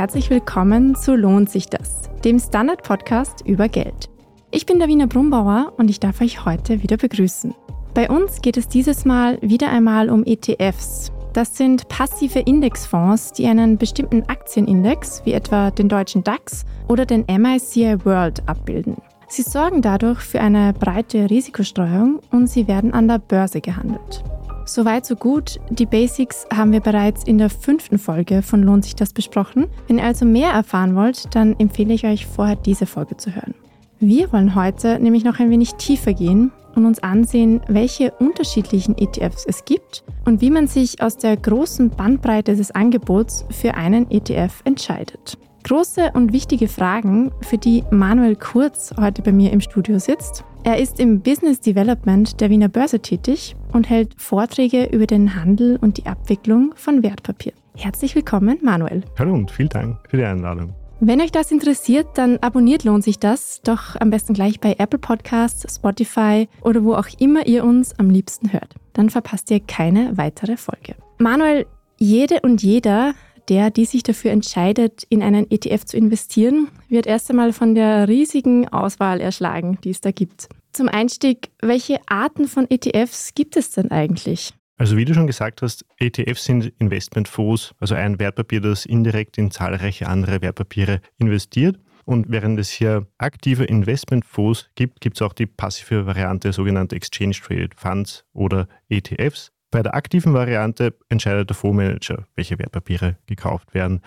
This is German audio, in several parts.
Herzlich willkommen zu Lohnt sich das, dem Standard-Podcast über Geld. Ich bin Davina Brumbauer und ich darf euch heute wieder begrüßen. Bei uns geht es dieses Mal wieder einmal um ETFs. Das sind passive Indexfonds, die einen bestimmten Aktienindex, wie etwa den deutschen DAX oder den MICI World, abbilden. Sie sorgen dadurch für eine breite Risikostreuung und sie werden an der Börse gehandelt. Soweit so gut. Die Basics haben wir bereits in der fünften Folge von Lohnt sich das besprochen. Wenn ihr also mehr erfahren wollt, dann empfehle ich euch vorher diese Folge zu hören. Wir wollen heute nämlich noch ein wenig tiefer gehen und uns ansehen, welche unterschiedlichen ETFs es gibt und wie man sich aus der großen Bandbreite des Angebots für einen ETF entscheidet. Große und wichtige Fragen, für die Manuel Kurz heute bei mir im Studio sitzt. Er ist im Business Development der Wiener Börse tätig und hält Vorträge über den Handel und die Abwicklung von Wertpapier. Herzlich willkommen, Manuel. Hallo und vielen Dank für die Einladung. Wenn euch das interessiert, dann abonniert lohnt sich das doch am besten gleich bei Apple Podcasts, Spotify oder wo auch immer ihr uns am liebsten hört. Dann verpasst ihr keine weitere Folge. Manuel, jede und jeder der, die sich dafür entscheidet, in einen ETF zu investieren, wird erst einmal von der riesigen Auswahl erschlagen, die es da gibt. Zum Einstieg, welche Arten von ETFs gibt es denn eigentlich? Also wie du schon gesagt hast, ETFs sind Investmentfonds, also ein Wertpapier, das indirekt in zahlreiche andere Wertpapiere investiert. Und während es hier aktive Investmentfonds gibt, gibt es auch die passive Variante, sogenannte Exchange Traded Funds oder ETFs. Bei der aktiven Variante entscheidet der Fondsmanager, welche Wertpapiere gekauft werden.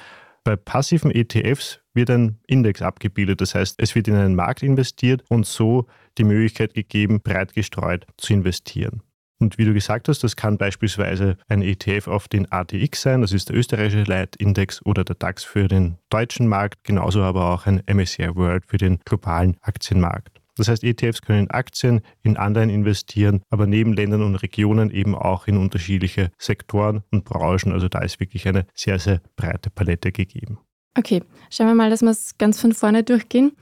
Bei passiven ETFs wird ein Index abgebildet, das heißt, es wird in einen Markt investiert und so die Möglichkeit gegeben, breit gestreut zu investieren. Und wie du gesagt hast, das kann beispielsweise ein ETF auf den ATX sein, das ist der österreichische Leitindex oder der DAX für den deutschen Markt, genauso aber auch ein MSCI World für den globalen Aktienmarkt. Das heißt, ETFs können in Aktien, in Anleihen investieren, aber neben Ländern und Regionen eben auch in unterschiedliche Sektoren und Branchen. Also da ist wirklich eine sehr, sehr breite Palette gegeben. Okay, schauen wir mal, dass wir es ganz von vorne durchgehen.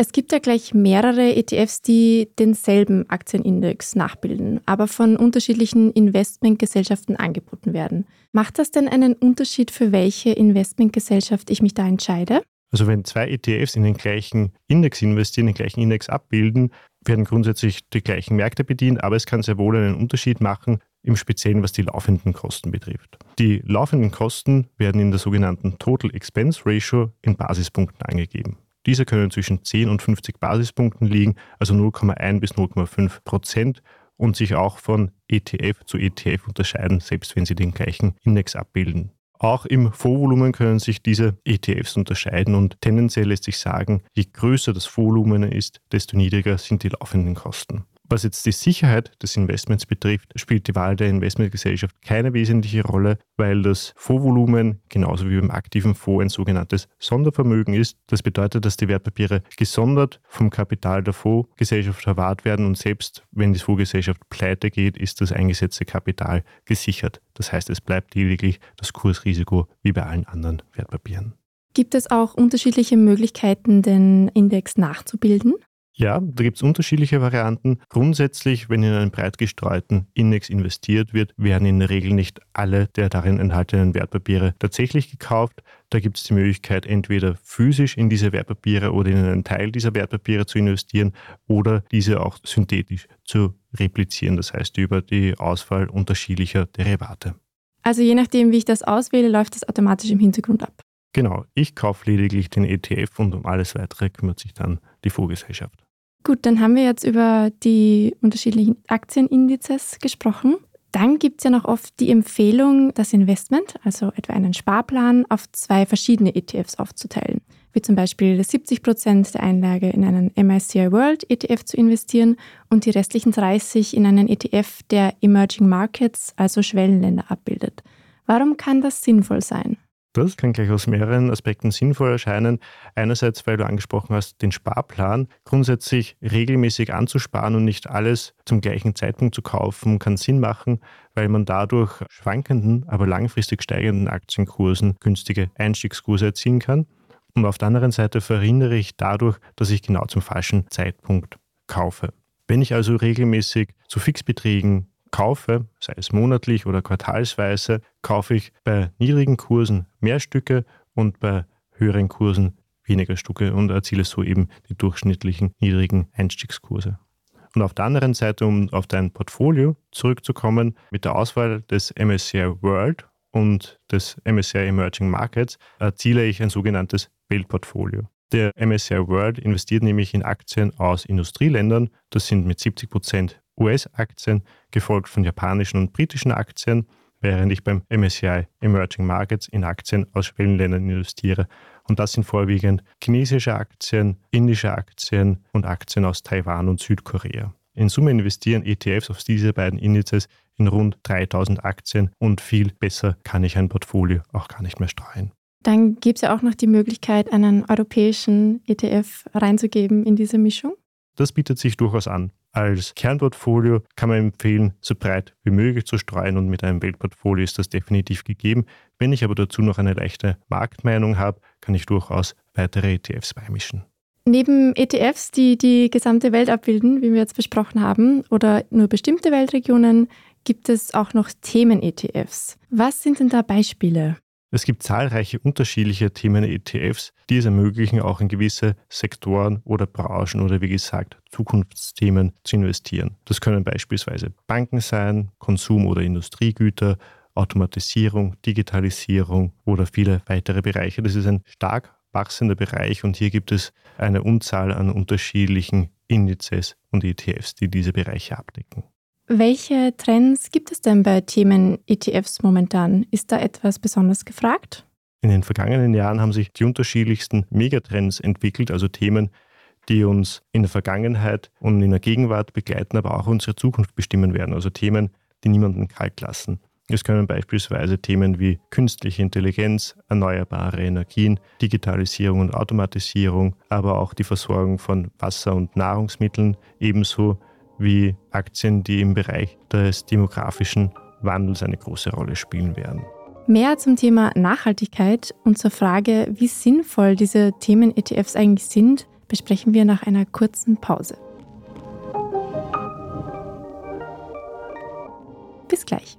Es gibt ja gleich mehrere ETFs, die denselben Aktienindex nachbilden, aber von unterschiedlichen Investmentgesellschaften angeboten werden. Macht das denn einen Unterschied, für welche Investmentgesellschaft ich mich da entscheide? Also wenn zwei ETFs in den gleichen Index investieren, den gleichen Index abbilden, werden grundsätzlich die gleichen Märkte bedient, aber es kann sehr wohl einen Unterschied machen, im Speziellen was die laufenden Kosten betrifft. Die laufenden Kosten werden in der sogenannten Total Expense Ratio in Basispunkten angegeben. Diese können zwischen 10 und 50 Basispunkten liegen, also 0,1 bis 0,5 Prozent und sich auch von ETF zu ETF unterscheiden, selbst wenn sie den gleichen Index abbilden. Auch im Fondsvolumen können sich diese ETFs unterscheiden und tendenziell lässt sich sagen, je größer das Fondsvolumen ist, desto niedriger sind die laufenden Kosten. Was jetzt die Sicherheit des Investments betrifft, spielt die Wahl der Investmentgesellschaft keine wesentliche Rolle, weil das Fondsvolumen genauso wie beim aktiven Fonds ein sogenanntes Sondervermögen ist. Das bedeutet, dass die Wertpapiere gesondert vom Kapital der Fondsgesellschaft verwahrt werden und selbst wenn die Fondsgesellschaft pleite geht, ist das eingesetzte Kapital gesichert. Das heißt, es bleibt lediglich das Kursrisiko wie bei allen anderen Wertpapieren. Gibt es auch unterschiedliche Möglichkeiten, den Index nachzubilden? Ja, da gibt es unterschiedliche Varianten. Grundsätzlich, wenn in einen breit gestreuten Index investiert wird, werden in der Regel nicht alle der darin enthaltenen Wertpapiere tatsächlich gekauft. Da gibt es die Möglichkeit, entweder physisch in diese Wertpapiere oder in einen Teil dieser Wertpapiere zu investieren oder diese auch synthetisch zu replizieren, das heißt über die Auswahl unterschiedlicher Derivate. Also je nachdem, wie ich das auswähle, läuft das automatisch im Hintergrund ab. Genau, ich kaufe lediglich den ETF und um alles weitere kümmert sich dann die Fondsgesellschaft. Gut, dann haben wir jetzt über die unterschiedlichen Aktienindizes gesprochen. Dann gibt es ja noch oft die Empfehlung, das Investment, also etwa einen Sparplan, auf zwei verschiedene ETFs aufzuteilen. Wie zum Beispiel 70 Prozent der Einlage in einen MSCI World ETF zu investieren und die restlichen 30 in einen ETF, der Emerging Markets, also Schwellenländer, abbildet. Warum kann das sinnvoll sein? Das kann gleich aus mehreren Aspekten sinnvoll erscheinen. Einerseits, weil du angesprochen hast, den Sparplan grundsätzlich regelmäßig anzusparen und nicht alles zum gleichen Zeitpunkt zu kaufen, kann Sinn machen, weil man dadurch schwankenden, aber langfristig steigenden Aktienkursen günstige Einstiegskurse erzielen kann. Und auf der anderen Seite verhindere ich dadurch, dass ich genau zum falschen Zeitpunkt kaufe. Wenn ich also regelmäßig zu Fixbeträgen kaufe, sei es monatlich oder quartalsweise, kaufe ich bei niedrigen Kursen mehr Stücke und bei höheren Kursen weniger Stücke und erziele so eben die durchschnittlichen niedrigen Einstiegskurse. Und auf der anderen Seite, um auf dein Portfolio zurückzukommen, mit der Auswahl des MSCI World und des MSCI Emerging Markets erziele ich ein sogenanntes Weltportfolio. Der MSCI World investiert nämlich in Aktien aus Industrieländern. Das sind mit 70 Prozent US-Aktien, gefolgt von japanischen und britischen Aktien, während ich beim MSCI Emerging Markets in Aktien aus Schwellenländern investiere. Und das sind vorwiegend chinesische Aktien, indische Aktien und Aktien aus Taiwan und Südkorea. In Summe investieren ETFs auf diese beiden Indizes in rund 3000 Aktien und viel besser kann ich ein Portfolio auch gar nicht mehr streuen. Dann gibt es ja auch noch die Möglichkeit, einen europäischen ETF reinzugeben in diese Mischung. Das bietet sich durchaus an. Als Kernportfolio kann man empfehlen, so breit wie möglich zu streuen und mit einem Weltportfolio ist das definitiv gegeben. Wenn ich aber dazu noch eine leichte Marktmeinung habe, kann ich durchaus weitere ETFs beimischen. Neben ETFs, die die gesamte Welt abbilden, wie wir jetzt besprochen haben, oder nur bestimmte Weltregionen, gibt es auch noch Themen-ETFs. Was sind denn da Beispiele? Es gibt zahlreiche unterschiedliche Themen-ETFs, die es ermöglichen, auch in gewisse Sektoren oder Branchen oder wie gesagt Zukunftsthemen zu investieren. Das können beispielsweise Banken sein, Konsum- oder Industriegüter, Automatisierung, Digitalisierung oder viele weitere Bereiche. Das ist ein stark wachsender Bereich und hier gibt es eine Unzahl an unterschiedlichen Indizes und ETFs, die diese Bereiche abdecken. Welche Trends gibt es denn bei Themen ETFs momentan? Ist da etwas besonders gefragt? In den vergangenen Jahren haben sich die unterschiedlichsten Megatrends entwickelt, also Themen, die uns in der Vergangenheit und in der Gegenwart begleiten, aber auch unsere Zukunft bestimmen werden. Also Themen, die niemanden kalt lassen. Es können beispielsweise Themen wie künstliche Intelligenz, erneuerbare Energien, Digitalisierung und Automatisierung, aber auch die Versorgung von Wasser und Nahrungsmitteln, ebenso wie Aktien, die im Bereich des demografischen Wandels eine große Rolle spielen werden. Mehr zum Thema Nachhaltigkeit und zur Frage, wie sinnvoll diese Themen-ETFs eigentlich sind, besprechen wir nach einer kurzen Pause. Bis gleich.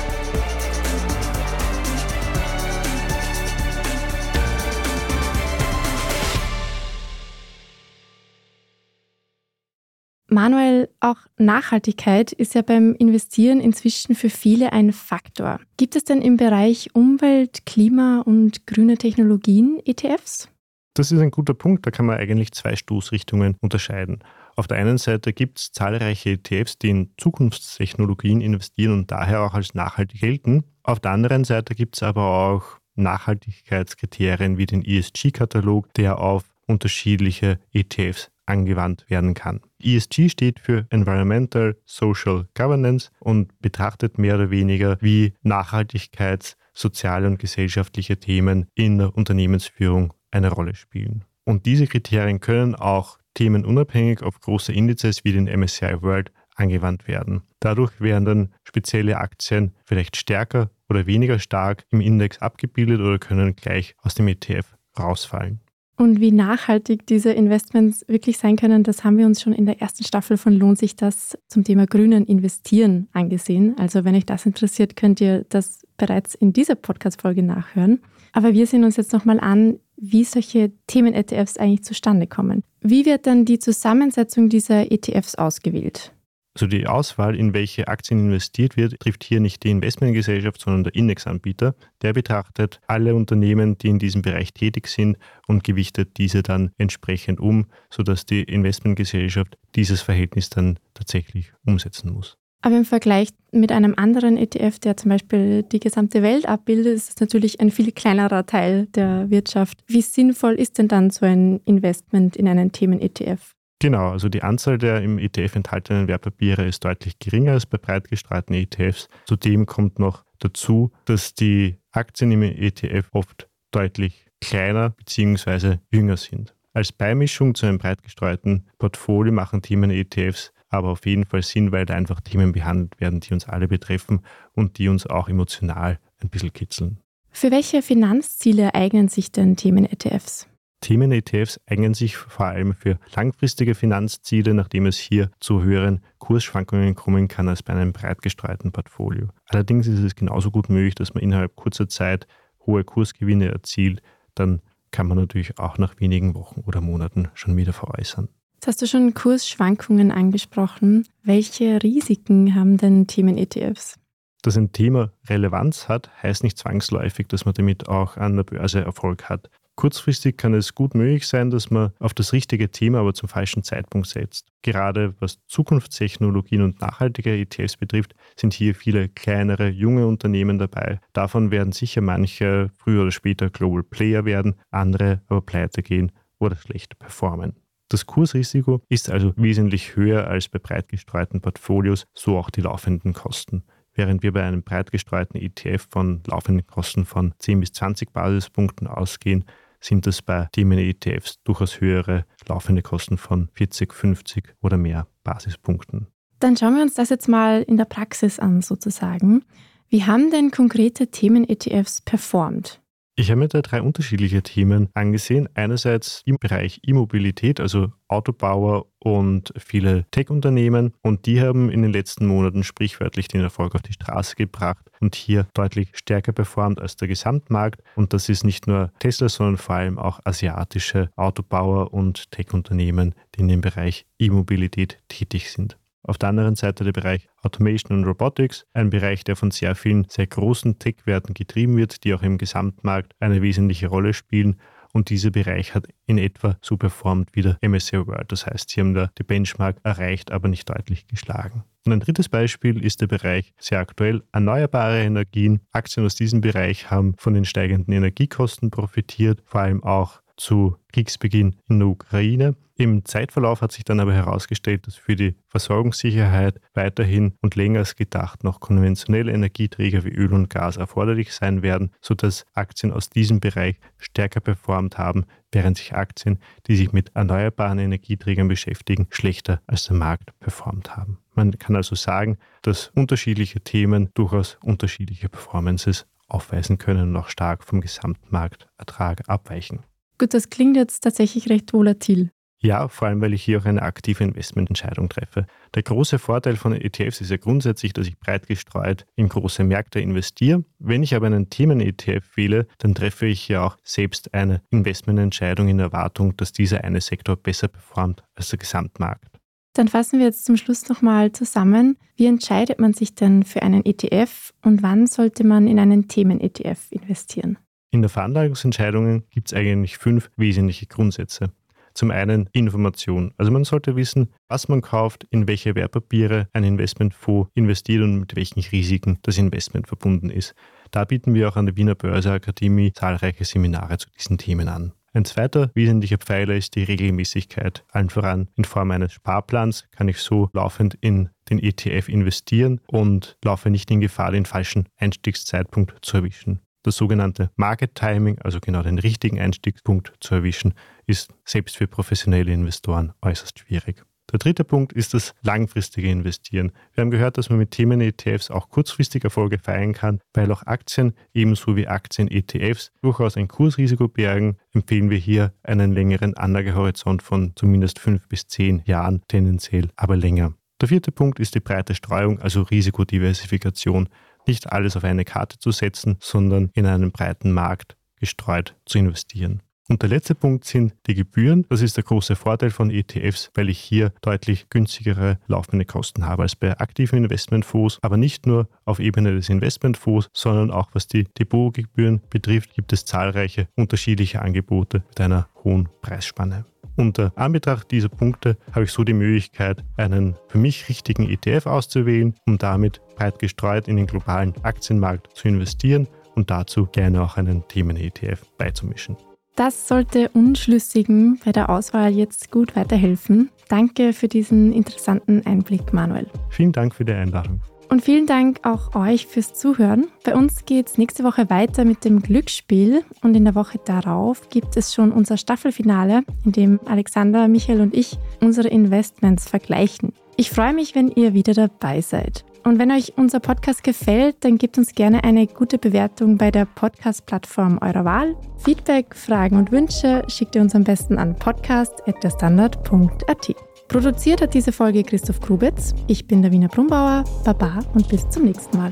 Manuel, auch Nachhaltigkeit ist ja beim Investieren inzwischen für viele ein Faktor. Gibt es denn im Bereich Umwelt, Klima und grüne Technologien ETFs? Das ist ein guter Punkt. Da kann man eigentlich zwei Stoßrichtungen unterscheiden. Auf der einen Seite gibt es zahlreiche ETFs, die in Zukunftstechnologien investieren und daher auch als nachhaltig gelten. Auf der anderen Seite gibt es aber auch Nachhaltigkeitskriterien wie den ESG-Katalog, der auf unterschiedliche ETFs angewandt werden kann. ESG steht für Environmental Social Governance und betrachtet mehr oder weniger, wie Nachhaltigkeits-, soziale und gesellschaftliche Themen in der Unternehmensführung eine Rolle spielen. Und diese Kriterien können auch themenunabhängig auf große Indizes wie den MSCI World angewandt werden. Dadurch werden dann spezielle Aktien vielleicht stärker oder weniger stark im Index abgebildet oder können gleich aus dem ETF rausfallen. Und wie nachhaltig diese Investments wirklich sein können, das haben wir uns schon in der ersten Staffel von Lohnt sich das zum Thema grünen Investieren angesehen. Also wenn euch das interessiert, könnt ihr das bereits in dieser Podcast-Folge nachhören. Aber wir sehen uns jetzt nochmal an, wie solche Themen-ETFs eigentlich zustande kommen. Wie wird dann die Zusammensetzung dieser ETFs ausgewählt? Also die Auswahl, in welche Aktien investiert wird, trifft hier nicht die Investmentgesellschaft, sondern der Indexanbieter. Der betrachtet alle Unternehmen, die in diesem Bereich tätig sind und gewichtet diese dann entsprechend um, sodass die Investmentgesellschaft dieses Verhältnis dann tatsächlich umsetzen muss. Aber im Vergleich mit einem anderen ETF, der zum Beispiel die gesamte Welt abbildet, ist es natürlich ein viel kleinerer Teil der Wirtschaft. Wie sinnvoll ist denn dann so ein Investment in einen Themen-ETF? Genau, also die Anzahl der im ETF enthaltenen Wertpapiere ist deutlich geringer als bei breit gestreuten ETFs. Zudem kommt noch dazu, dass die Aktien im ETF oft deutlich kleiner bzw. jünger sind. Als Beimischung zu einem breit gestreuten Portfolio machen Themen-ETFs aber auf jeden Fall Sinn, weil da einfach Themen behandelt werden, die uns alle betreffen und die uns auch emotional ein bisschen kitzeln. Für welche Finanzziele eignen sich denn Themen-ETFs? Themen-ETFs eignen sich vor allem für langfristige Finanzziele, nachdem es hier zu höheren Kursschwankungen kommen kann als bei einem breit gestreuten Portfolio. Allerdings ist es genauso gut möglich, dass man innerhalb kurzer Zeit hohe Kursgewinne erzielt. Dann kann man natürlich auch nach wenigen Wochen oder Monaten schon wieder veräußern. Jetzt hast du schon Kursschwankungen angesprochen. Welche Risiken haben denn Themen-ETFs? Dass ein Thema Relevanz hat, heißt nicht zwangsläufig, dass man damit auch an der Börse Erfolg hat. Kurzfristig kann es gut möglich sein, dass man auf das richtige Thema aber zum falschen Zeitpunkt setzt. Gerade was Zukunftstechnologien und nachhaltige ETFs betrifft, sind hier viele kleinere, junge Unternehmen dabei. Davon werden sicher manche früher oder später Global Player werden, andere aber pleite gehen oder schlecht performen. Das Kursrisiko ist also wesentlich höher als bei breit gestreuten Portfolios, so auch die laufenden Kosten. Während wir bei einem breit gestreuten ETF von laufenden Kosten von 10 bis 20 Basispunkten ausgehen, sind das bei Themen-ETFs durchaus höhere laufende Kosten von 40, 50 oder mehr Basispunkten. Dann schauen wir uns das jetzt mal in der Praxis an, sozusagen. Wie haben denn konkrete Themen-ETFs performt? Ich habe mir da drei unterschiedliche Themen angesehen. Einerseits im Bereich E-Mobilität, also Autobauer und viele Tech-Unternehmen. Und die haben in den letzten Monaten sprichwörtlich den Erfolg auf die Straße gebracht und hier deutlich stärker performt als der Gesamtmarkt. Und das ist nicht nur Tesla, sondern vor allem auch asiatische Autobauer und Tech-Unternehmen, die in dem Bereich E-Mobilität tätig sind. Auf der anderen Seite der Bereich Automation und Robotics, ein Bereich, der von sehr vielen, sehr großen Tech-Werten getrieben wird, die auch im Gesamtmarkt eine wesentliche Rolle spielen. Und dieser Bereich hat in etwa so performt wie der MSCI World. Das heißt, sie haben da die Benchmark erreicht, aber nicht deutlich geschlagen. Und ein drittes Beispiel ist der Bereich sehr aktuell erneuerbare Energien. Aktien aus diesem Bereich haben von den steigenden Energiekosten profitiert, vor allem auch zu Kriegsbeginn in der Ukraine. Im Zeitverlauf hat sich dann aber herausgestellt, dass für die Versorgungssicherheit weiterhin und länger als gedacht noch konventionelle Energieträger wie Öl und Gas erforderlich sein werden, sodass Aktien aus diesem Bereich stärker performt haben, während sich Aktien, die sich mit erneuerbaren Energieträgern beschäftigen, schlechter als der Markt performt haben. Man kann also sagen, dass unterschiedliche Themen durchaus unterschiedliche Performances aufweisen können und auch stark vom Gesamtmarktertrag abweichen. Gut, das klingt jetzt tatsächlich recht volatil. Ja, vor allem, weil ich hier auch eine aktive Investmententscheidung treffe. Der große Vorteil von ETFs ist ja grundsätzlich, dass ich breit gestreut in große Märkte investiere. Wenn ich aber einen Themen-ETF wähle, dann treffe ich ja auch selbst eine Investmententscheidung in Erwartung, dass dieser eine Sektor besser performt als der Gesamtmarkt. Dann fassen wir jetzt zum Schluss nochmal zusammen. Wie entscheidet man sich denn für einen ETF und wann sollte man in einen Themen-ETF investieren? In der Veranlagungsentscheidungen gibt es eigentlich fünf wesentliche Grundsätze. Zum einen Information. Also man sollte wissen, was man kauft, in welche Wertpapiere ein Investmentfonds investiert und mit welchen Risiken das Investment verbunden ist. Da bieten wir auch an der Wiener Börseakademie zahlreiche Seminare zu diesen Themen an. Ein zweiter wesentlicher Pfeiler ist die Regelmäßigkeit. Allen voran in Form eines Sparplans kann ich so laufend in den ETF investieren und laufe nicht in Gefahr, den falschen Einstiegszeitpunkt zu erwischen. Das sogenannte Market Timing, also genau den richtigen Einstiegspunkt zu erwischen, ist selbst für professionelle Investoren äußerst schwierig. Der dritte Punkt ist das langfristige Investieren. Wir haben gehört, dass man mit Themen-ETFs auch kurzfristig Erfolge feiern kann, weil auch Aktien ebenso wie Aktien-ETFs durchaus ein Kursrisiko bergen, empfehlen wir hier einen längeren Anlagehorizont von zumindest fünf bis zehn Jahren, tendenziell aber länger. Der vierte Punkt ist die breite Streuung, also Risikodiversifikation nicht alles auf eine Karte zu setzen, sondern in einen breiten Markt gestreut zu investieren. Und der letzte Punkt sind die Gebühren. Das ist der große Vorteil von ETFs, weil ich hier deutlich günstigere laufende Kosten habe als bei aktiven Investmentfonds. Aber nicht nur auf Ebene des Investmentfonds, sondern auch was die Depotgebühren betrifft, gibt es zahlreiche unterschiedliche Angebote mit einer hohen Preisspanne. Unter Anbetracht dieser Punkte habe ich so die Möglichkeit, einen für mich richtigen ETF auszuwählen, um damit breit gestreut in den globalen Aktienmarkt zu investieren und dazu gerne auch einen Themen-ETF beizumischen. Das sollte Unschlüssigen bei der Auswahl jetzt gut weiterhelfen. Danke für diesen interessanten Einblick, Manuel. Vielen Dank für die Einladung. Und vielen Dank auch euch fürs Zuhören. Bei uns geht es nächste Woche weiter mit dem Glücksspiel und in der Woche darauf gibt es schon unser Staffelfinale, in dem Alexander, Michael und ich unsere Investments vergleichen. Ich freue mich, wenn ihr wieder dabei seid. Und wenn euch unser Podcast gefällt, dann gebt uns gerne eine gute Bewertung bei der Podcast-Plattform eurer Wahl. Feedback, Fragen und Wünsche schickt ihr uns am besten an podcast.derstandard.at. Produziert hat diese Folge Christoph Grubitz. Ich bin der Wiener Brumbauer. Baba und bis zum nächsten Mal.